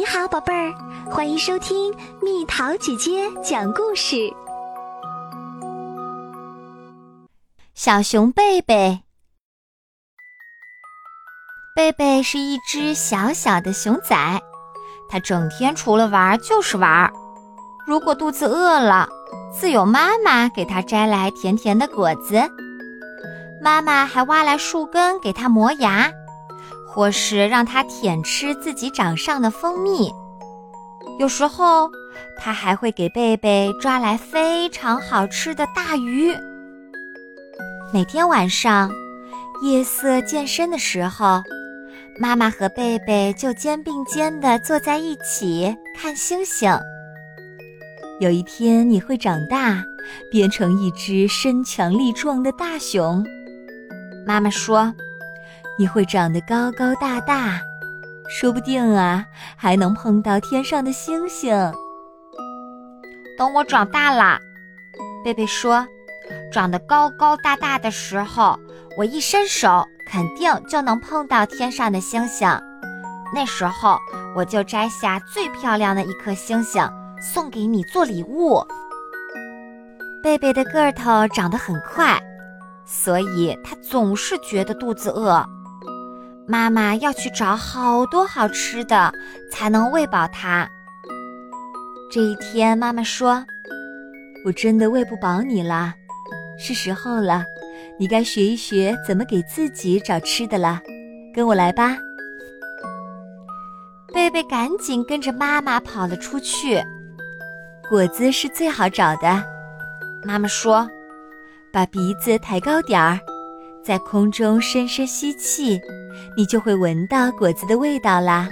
你好，宝贝儿，欢迎收听蜜桃姐姐讲故事。小熊贝贝，贝贝是一只小小的熊仔，它整天除了玩就是玩。如果肚子饿了，自有妈妈给它摘来甜甜的果子，妈妈还挖来树根给它磨牙。或是让它舔吃自己掌上的蜂蜜，有时候它还会给贝贝抓来非常好吃的大鱼。每天晚上，夜色渐深的时候，妈妈和贝贝就肩并肩地坐在一起看星星。有一天你会长大，变成一只身强力壮的大熊。妈妈说。你会长得高高大大，说不定啊，还能碰到天上的星星。等我长大了，贝贝说，长得高高大大的时候，我一伸手，肯定就能碰到天上的星星。那时候，我就摘下最漂亮的一颗星星，送给你做礼物。贝贝的个头长得很快，所以他总是觉得肚子饿。妈妈要去找好多好吃的，才能喂饱它。这一天，妈妈说：“我真的喂不饱你了，是时候了，你该学一学怎么给自己找吃的了。跟我来吧。”贝贝赶紧跟着妈妈跑了出去。果子是最好找的，妈妈说：“把鼻子抬高点儿，在空中深深吸气。”你就会闻到果子的味道啦。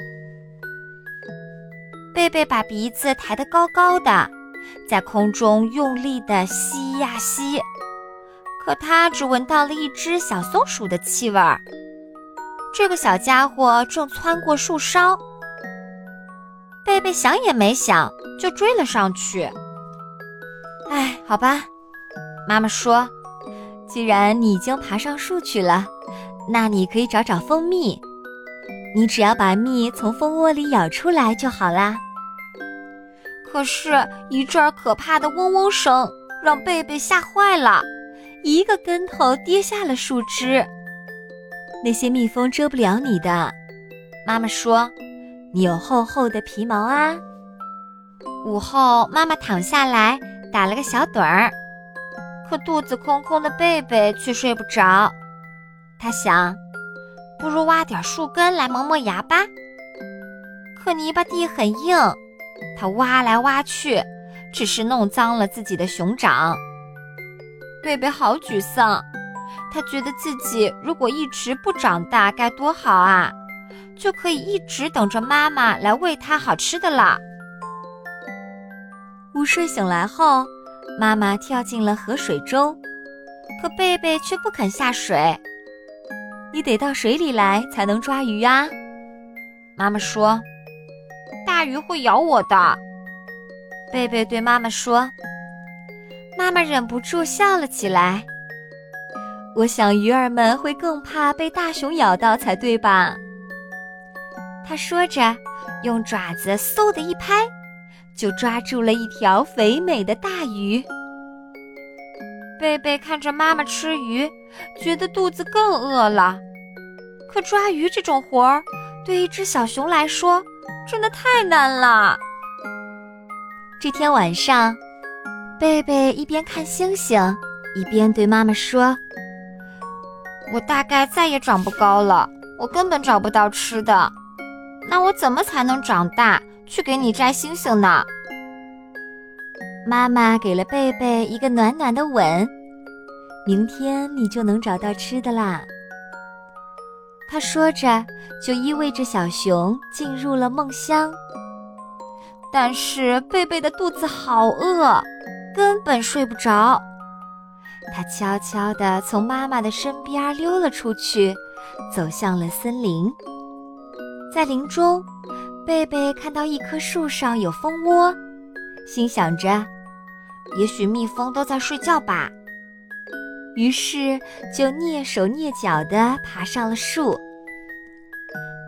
贝贝把鼻子抬得高高的，在空中用力地吸呀吸，可他只闻到了一只小松鼠的气味儿。这个小家伙正窜过树梢，贝贝想也没想就追了上去。哎，好吧，妈妈说，既然你已经爬上树去了。那你可以找找蜂蜜，你只要把蜜从蜂窝里舀出来就好啦。可是，一阵可怕的嗡嗡声让贝贝吓坏了，一个跟头跌下了树枝。那些蜜蜂蛰不了你的，妈妈说，你有厚厚的皮毛啊。午后，妈妈躺下来打了个小盹儿，可肚子空空的贝贝却睡不着。他想，不如挖点树根来磨磨牙吧。可泥巴地很硬，他挖来挖去，只是弄脏了自己的熊掌。贝贝好沮丧，他觉得自己如果一直不长大该多好啊，就可以一直等着妈妈来喂他好吃的了。午睡醒来后，妈妈跳进了河水中，可贝贝却不肯下水。你得到水里来才能抓鱼啊！妈妈说：“大鱼会咬我的。”贝贝对妈妈说。妈妈忍不住笑了起来。我想鱼儿们会更怕被大熊咬到才对吧？他说着，用爪子嗖的一拍，就抓住了一条肥美的大鱼。贝贝看着妈妈吃鱼。觉得肚子更饿了，可抓鱼这种活儿，对一只小熊来说真的太难了。这天晚上，贝贝一边看星星，一边对妈妈说：“我大概再也长不高了，我根本找不到吃的。那我怎么才能长大，去给你摘星星呢？”妈妈给了贝贝一个暖暖的吻。明天你就能找到吃的啦。他说着，就依偎着小熊进入了梦乡。但是贝贝的肚子好饿，根本睡不着。他悄悄地从妈妈的身边溜了出去，走向了森林。在林中，贝贝看到一棵树上有蜂窝，心想着，也许蜜蜂都在睡觉吧。于是就蹑手蹑脚地爬上了树。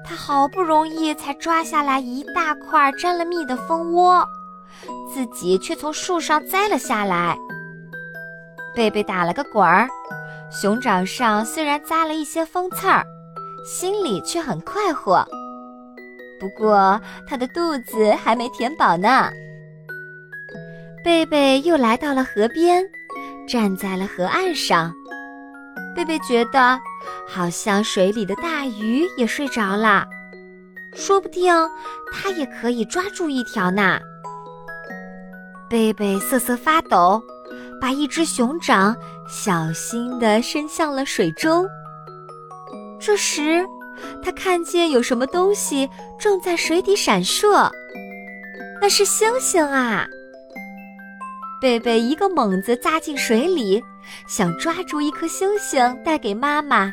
他好不容易才抓下来一大块沾了蜜的蜂窝，自己却从树上摘了下来。贝贝打了个滚儿，熊掌上虽然扎了一些蜂刺儿，心里却很快活。不过他的肚子还没填饱呢。贝贝又来到了河边，站在了河岸上。贝贝觉得，好像水里的大鱼也睡着了，说不定他也可以抓住一条呢。贝贝瑟瑟发抖，把一只熊掌小心地伸向了水中。这时，他看见有什么东西正在水底闪烁，那是星星啊！贝贝一个猛子扎进水里，想抓住一颗星星带给妈妈。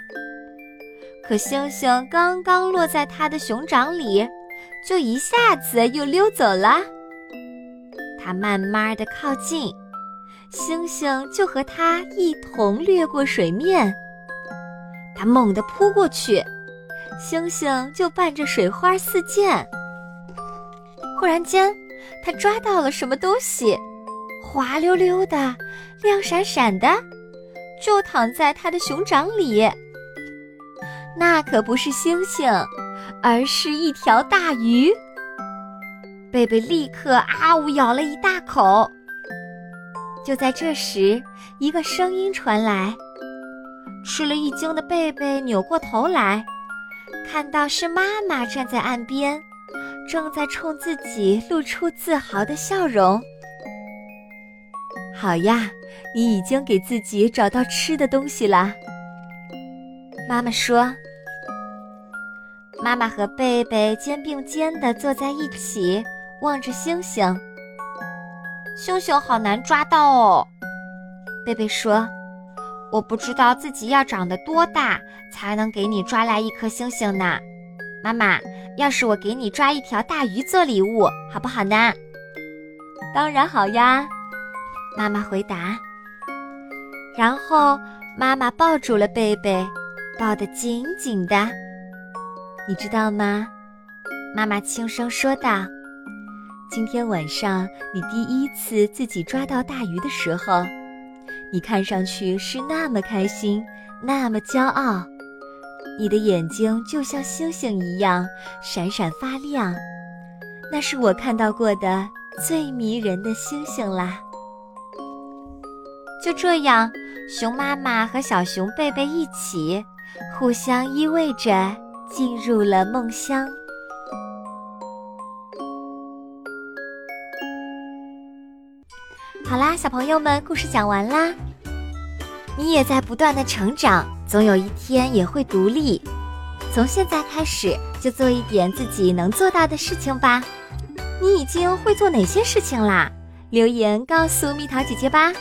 可星星刚刚落在他的熊掌里，就一下子又溜走了。他慢慢的靠近，星星就和他一同掠过水面。他猛地扑过去，星星就伴着水花四溅。忽然间，他抓到了什么东西。滑溜溜的，亮闪闪的，就躺在他的熊掌里。那可不是星星，而是一条大鱼。贝贝立刻啊呜咬了一大口。就在这时，一个声音传来，吃了一惊的贝贝扭过头来，看到是妈妈站在岸边，正在冲自己露出自豪的笑容。好呀，你已经给自己找到吃的东西了。妈妈说。妈妈和贝贝肩并肩地坐在一起，望着星星。星星好难抓到哦，贝贝说：“我不知道自己要长得多大才能给你抓来一颗星星呢。”妈妈，要是我给你抓一条大鱼做礼物，好不好呢？当然好呀。妈妈回答，然后妈妈抱住了贝贝，抱得紧紧的。你知道吗？妈妈轻声说道：“今天晚上你第一次自己抓到大鱼的时候，你看上去是那么开心，那么骄傲，你的眼睛就像星星一样闪闪发亮，那是我看到过的最迷人的星星啦。”就这样，熊妈妈和小熊贝贝一起，互相依偎着，进入了梦乡。好啦，小朋友们，故事讲完啦。你也在不断的成长，总有一天也会独立。从现在开始，就做一点自己能做到的事情吧。你已经会做哪些事情啦？留言告诉蜜桃姐姐吧。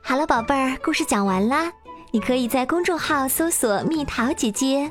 好了，宝贝儿，故事讲完啦。你可以在公众号搜索“蜜桃姐姐”，